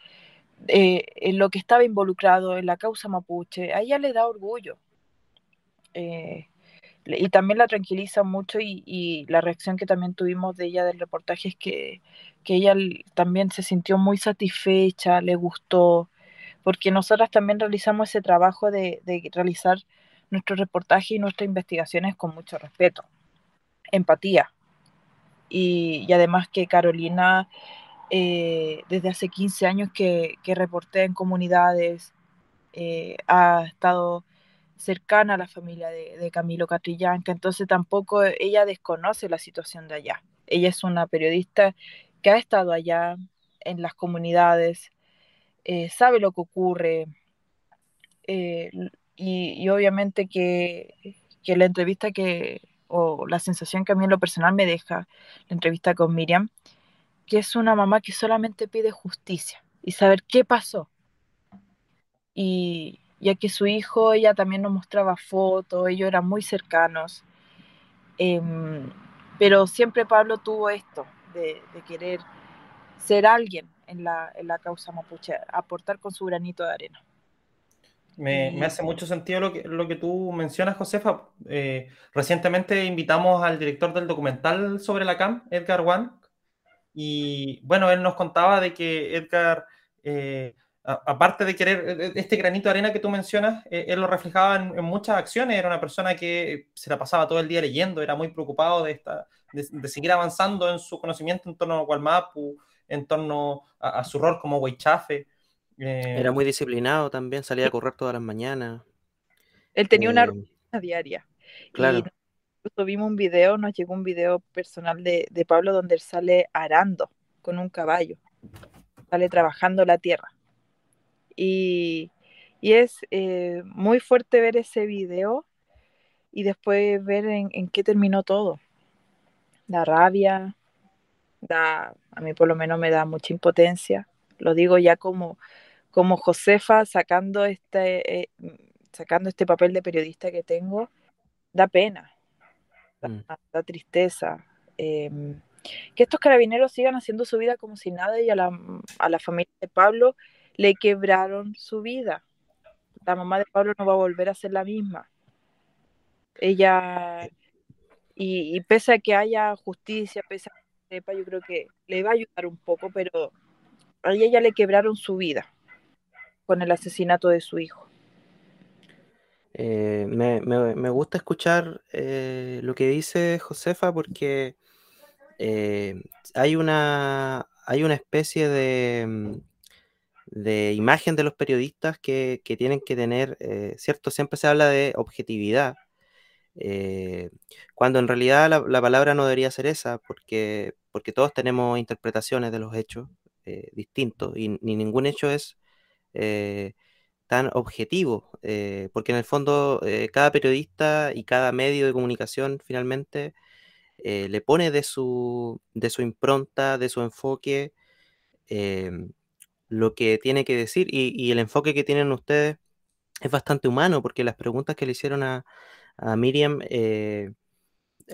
eh, en lo que estaba involucrado en la causa mapuche, a ella le da orgullo. Eh, y también la tranquiliza mucho y, la reacción que también tuvimos de ella del reportaje es que, que ella también se sintió muy satisfecha, le gustó, porque nosotras también realizamos ese trabajo de, de realizar nuestro reportaje y nuestras investigaciones con mucho respeto, empatía. Y, y además que Carolina eh, desde hace 15 años que, que en comunidades, eh, ha estado cercana a la familia de, Camilo Catrillanca, entonces tampoco ella desconoce la situación de allá. Ella es una periodista que ha estado allá en las comunidades, eh, sabe lo que ocurre y, obviamente que, que, la entrevista que, o la sensación que a mí en lo personal me deja, la entrevista con Miriam, que es una mamá que solamente pide justicia y saber qué pasó. Y ya que su hijo, ella también nos mostraba fotos, ellos eran muy cercanos. Em, pero siempre Pablo tuvo esto de, querer ser alguien en la, en la, causa mapuche, aportar con su granito de arena.
Me, me hace mucho sentido lo que, lo que tú mencionas, Josefa. Eh, recientemente invitamos al director del documental sobre la CAM, Edgar Wan, y bueno, él nos contaba de que Edgar, eh, aparte de querer e, e, este granito de arena que tú mencionas, eh, él lo reflejaba en, muchas acciones. Era una persona que se la pasaba todo el día leyendo, era muy preocupado de, esta, de, seguir avanzando en su conocimiento en torno a Gualmapu, en torno a, su rol como Weichafe.
Eh, era muy disciplinado también, salía a correr todas las mañanas.
Él tenía una rutina diaria. Claro vimos un video, nos llegó un video personal de, Pablo donde él sale arando con un caballo, sale trabajando la tierra. Y, es eh, muy fuerte ver ese video y después ver en, qué terminó todo. Da rabia, da, a mí por lo menos me da mucha impotencia. Lo digo ya como, como Josefa sacando este, eh, sacando este papel de periodista que tengo, da pena, Mm. da, tristeza. Em, que estos carabineros sigan haciendo su vida como si nada y a la, a la familia de Pablo le quebraron su vida. La mamá de Pablo no va a volver a ser la misma. Ella, y, pese a que haya justicia, pese a que sepa, yo creo que le va a ayudar un poco, pero a ella le quebraron su vida con el asesinato de su hijo.
Eh, me, gusta escuchar eh, lo que dice Josefa porque eh, hay, una, hay una especie de, de imagen de los periodistas que, tienen que tener, ¿cierto? Siempre se habla de objetividad, cuando en realidad la, palabra no debería ser esa, porque, porque todos tenemos interpretaciones de los hechos distintos y ni ningún hecho es tan objetivo, eh, porque en el fondo eh, cada periodista y cada medio de comunicación finalmente eh, le pone de su, de su impronta, de su enfoque, lo que tiene que decir y, el enfoque que tienen ustedes es bastante humano, porque las preguntas que le hicieron a, Miriam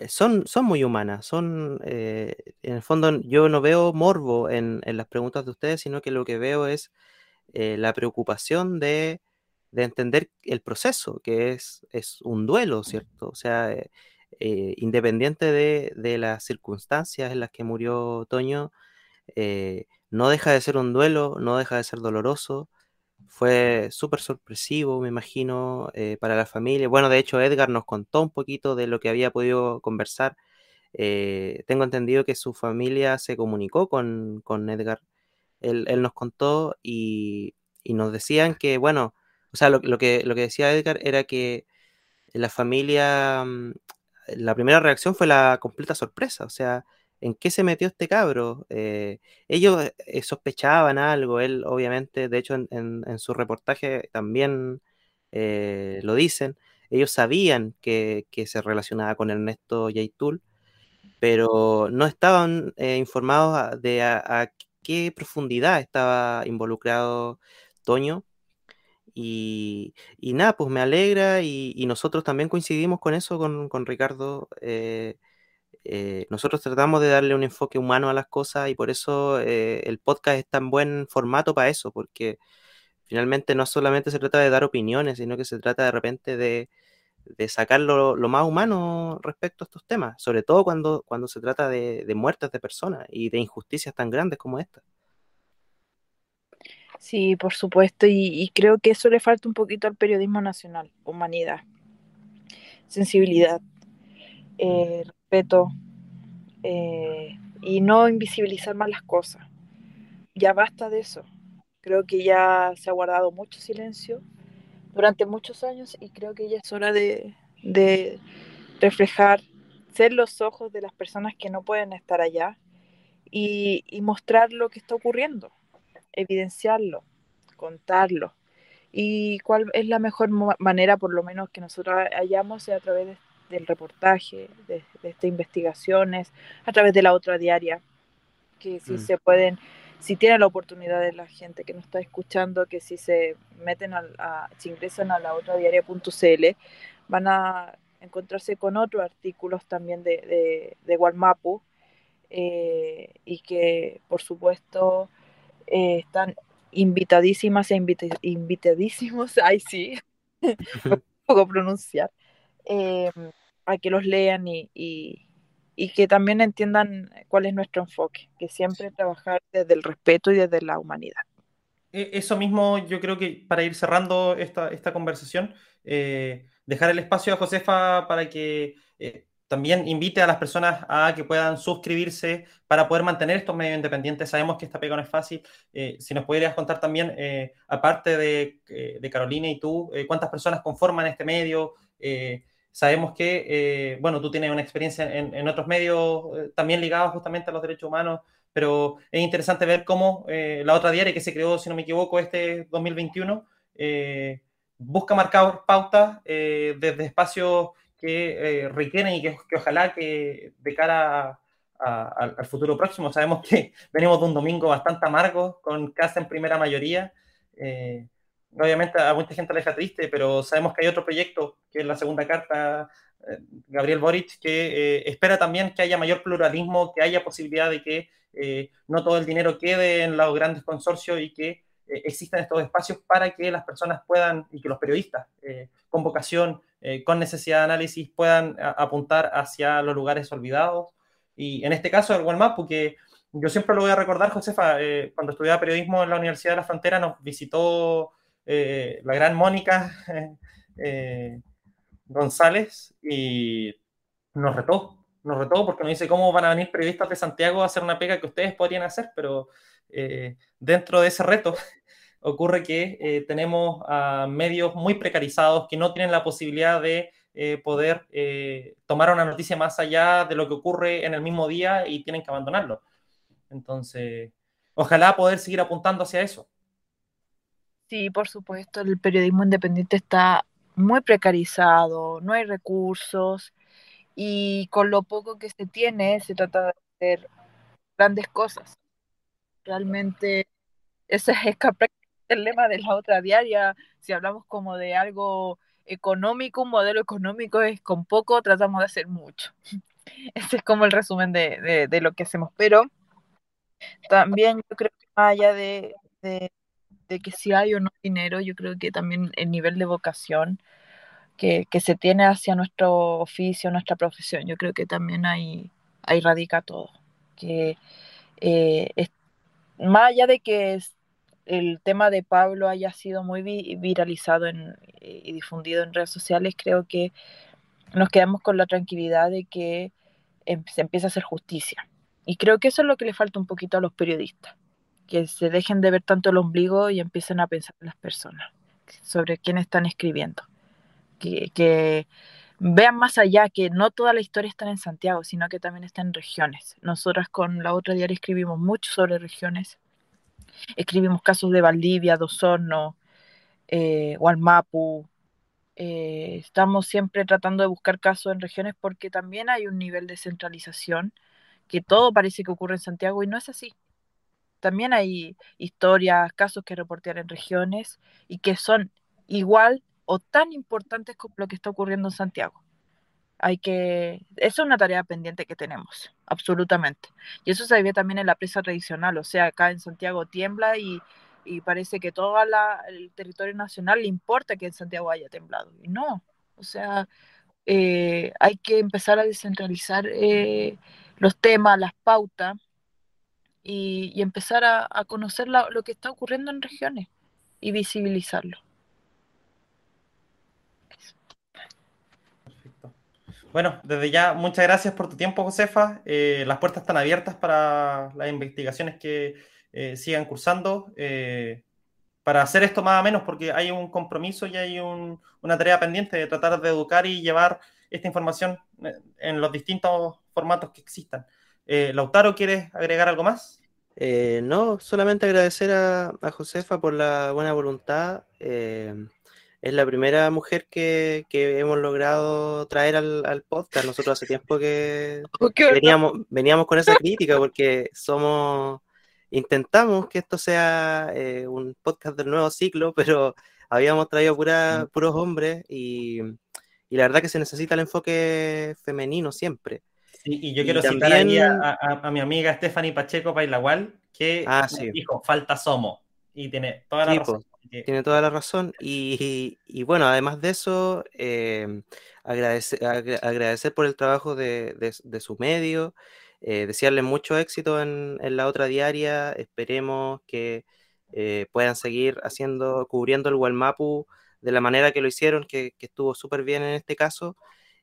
son, son muy humanas, son, en el fondo yo no veo morbo en, las preguntas de ustedes, sino que lo que veo es eh, la preocupación de, entender el proceso, que es, es un duelo, ¿cierto? O sea, eh, eh, independiente de, las circunstancias en las que murió Toño, no deja de ser un duelo, no deja de ser doloroso. Fue súper sorpresivo, me imagino, para la familia. Bueno, de hecho, Edgar nos contó un poquito de lo que había podido conversar. tengo entendido que su familia se comunicó con, con Edgar él, nos contó y, nos decían que, bueno, o sea, lo, que, lo que decía Edgar era que la familia, mm, la primera reacción fue la completa sorpresa, o sea, ¿en qué se metió este cabro? Eh, ellos eh, sospechaban algo, él obviamente, de hecho en, su reportaje también eh, lo dicen, ellos sabían que, se relacionaba con Ernesto Yaitul, pero no estaban informados de a, qué profundidad estaba involucrado Toño. Y, nada, pues me alegra y, nosotros también coincidimos con eso, con, Ricardo. Eh, nosotros tratamos de darle un enfoque humano a las cosas y por eso eh, el podcast es tan buen formato para eso, porque finalmente no solamente se trata de dar opiniones, sino que se trata de repente de, sacar lo, más humano respecto a estos temas, sobre todo cuando, cuando se trata de, muertes de personas y de injusticias tan grandes como esta.
Sí, por supuesto, y, creo que eso le falta un poquito al periodismo nacional, humanidad, sensibilidad. Eh, respeto eh, y no invisibilizar más las cosas. Ya basta de eso. Creo que ya se ha guardado mucho silencio durante muchos años y creo que ya es hora de, de reflejar, ser los ojos de las personas que no pueden estar allá y, y mostrar lo que está ocurriendo, evidenciarlo, contarlo. Y cuál es la mejor manera, por lo menos, que nosotros hayamos a través de del reportaje, de, estas investigaciones, a través de la otra diaria, que si mm. se pueden, si tienen la oportunidad de la gente que nos está escuchando, que si se meten a, si ingresan a la otra diaria.cl, van a encontrarse con otros artículos también de, de, de Walmapu, eh, y que por supuesto eh, están invitadísimas e invitadísimos, ay sí, no puedo pronunciar, eh, a que los lean y, que también entiendan cuál es nuestro enfoque, que siempre trabajar desde el respeto y desde la humanidad.
E, eso mismo yo creo que para ir cerrando esta, esta conversación, eh, dejar el espacio a Josefa para que eh, también invite a las personas a que puedan suscribirse para poder mantener estos medios independientes. Sabemos que esta pega no es fácil. si nos pudieras contar también, aparte de, de, Carolina y tú, cuántas personas conforman este medio, Sabemos que, eh, bueno, tú tienes una experiencia en, otros medios eh, también ligados justamente a los derechos humanos, pero es interesante ver cómo eh, la otra diaria que se creó, si no me equivoco, este 2021, busca marcar pautas desde espacios que requieren y que, ojalá que de cara al futuro próximo, sabemos que venimos de un domingo bastante amargo, con casa en primera mayoría obviamente a mucha gente le deja triste, pero sabemos que hay otro proyecto, que es la segunda carta, eh, Gabriel Boric, que eh, espera también que haya mayor pluralismo, que haya posibilidad de que eh, no todo el dinero quede en los grandes consorcios y que existan estos espacios para que las personas puedan, y que los periodistas con vocación, con necesidad de análisis, puedan apuntar hacia los lugares olvidados. Y en este caso, el Walmart, porque yo siempre lo voy a recordar, Josefa, cuando estudiaba periodismo en la Universidad de la Frontera, nos visitó eh, la gran Mónica eh, González y nos retó, nos retó porque nos dice cómo van a venir periodistas de Santiago a hacer una pega que ustedes podrían hacer, pero eh, dentro de ese reto ocurre que tenemos a medios muy precarizados que no tienen la posibilidad de poder tomar una noticia más allá de lo que ocurre en el mismo día y tienen que abandonarlo. Entonces, ojalá poder seguir apuntando hacia eso.
Sí, por supuesto, el periodismo independiente está muy precarizado, no hay recursos y con lo poco que se tiene se trata de hacer grandes cosas. Realmente ese es el lema de la otra diaria. Si hablamos como de algo económico, un modelo económico es con poco tratamos de hacer mucho. Ese es como el resumen de, lo que hacemos. Pero también yo creo que más allá de de que si hay o no dinero, yo creo que también el nivel de vocación que, se tiene hacia nuestro oficio, nuestra profesión, yo creo que también ahí, ahí radica todo. Que eh, más allá de que el tema de Pablo haya sido muy viralizado y difundido en redes sociales, creo que nos quedamos con la tranquilidad de que em, se empieza a hacer justicia. Y creo que eso es lo que le falta un poquito a los periodistas que se dejen de ver tanto el ombligo y empiecen a pensar en las personas, sobre quién están escribiendo. Que, vean más allá, que no toda la historia está en Santiago, sino que también está en regiones. Nosotras con la otra diaria escribimos mucho sobre regiones. Escribimos casos de Valdivia, Dosorno, eh, Gualmapu. Eh, estamos siempre tratando de buscar casos en regiones porque también hay un nivel de centralización que todo parece que ocurre en Santiago y no es así. También hay historias, casos que reportear en regiones y que son igual o tan importantes como lo que está ocurriendo en Santiago. Hay que, es una tarea pendiente que tenemos, absolutamente. Y eso se ve también en la presa tradicional, o sea, acá en Santiago tiembla y, y parece que todo el territorio nacional le importa que en Santiago haya temblado. Y no, o sea, eh, hay que empezar a descentralizar eh, los temas, las pautas y, empezar a, conocer lo que está ocurriendo en regiones y visibilizarlo.
Perfecto. Bueno, desde ya, muchas gracias por tu tiempo, Josefa. Eh, las puertas están abiertas para las investigaciones que eh, sigan cursando. Eh, para hacer esto más o menos, porque hay un compromiso y hay una tarea pendiente de tratar de educar y llevar esta información en los distintos formatos que existan. Lautaro, ¿quieres agregar algo más?
Eh, no, solamente agradecer a, Josefa por la buena voluntad. Eh, es la primera mujer que, hemos logrado traer al, podcast. Nosotros hace tiempo que
oh,
veníamos, veníamos con esa crítica porque somos, intentamos que esto sea eh, un podcast del nuevo ciclo, pero habíamos traído mm. puros hombres y, y la verdad que se necesita el enfoque femenino siempre
y yo quiero citar ahí a, mi amiga Stephanie Pacheco Pailagual, que
ah,
dijo, falta Somo. Y tiene toda la razón.
Tiene toda la razón. Y, bueno, además de eso, eh, agradecer, agradecer por el trabajo de, su medio, eh, desearle mucho éxito en, la otra diaria. Esperemos que eh, puedan seguir haciendo, cubriendo el Walmapu de la manera que lo hicieron, que, que estuvo súper bien en este caso.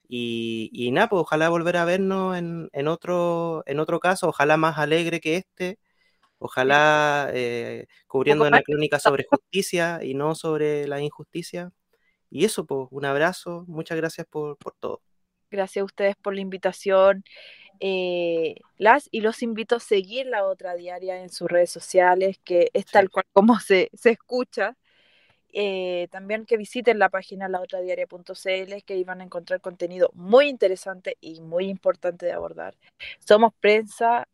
Y, nada, pues ojalá volver a vernos en, otro, en otro caso, ojalá más alegre que este, ojalá eh, cubriendo una crónica sobre justicia y no sobre la injusticia. Y eso, pues, un abrazo, muchas gracias por, todo.
Gracias a ustedes por la invitación. Eh, las y los invito a seguir la otra diaria en sus redes sociales, que es tal cual como se, se escucha. Eh, también que visiten la página laotradiaria.cl, que ahí van a encontrar contenido muy interesante y muy importante de abordar. Somos prensa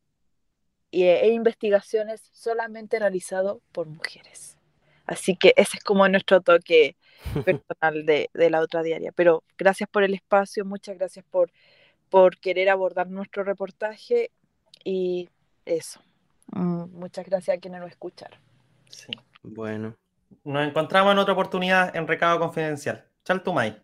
e investigaciones solamente realizado por mujeres. Así que ese es como nuestro toque personal de, la otra diaria. Pero gracias por el espacio, muchas gracias por, por querer abordar nuestro reportaje y eso. Mm, muchas gracias a quienes nos escucharon.
Sí. Bueno,
nos encontramos en otra oportunidad en Recado Confidencial. Chaltumay.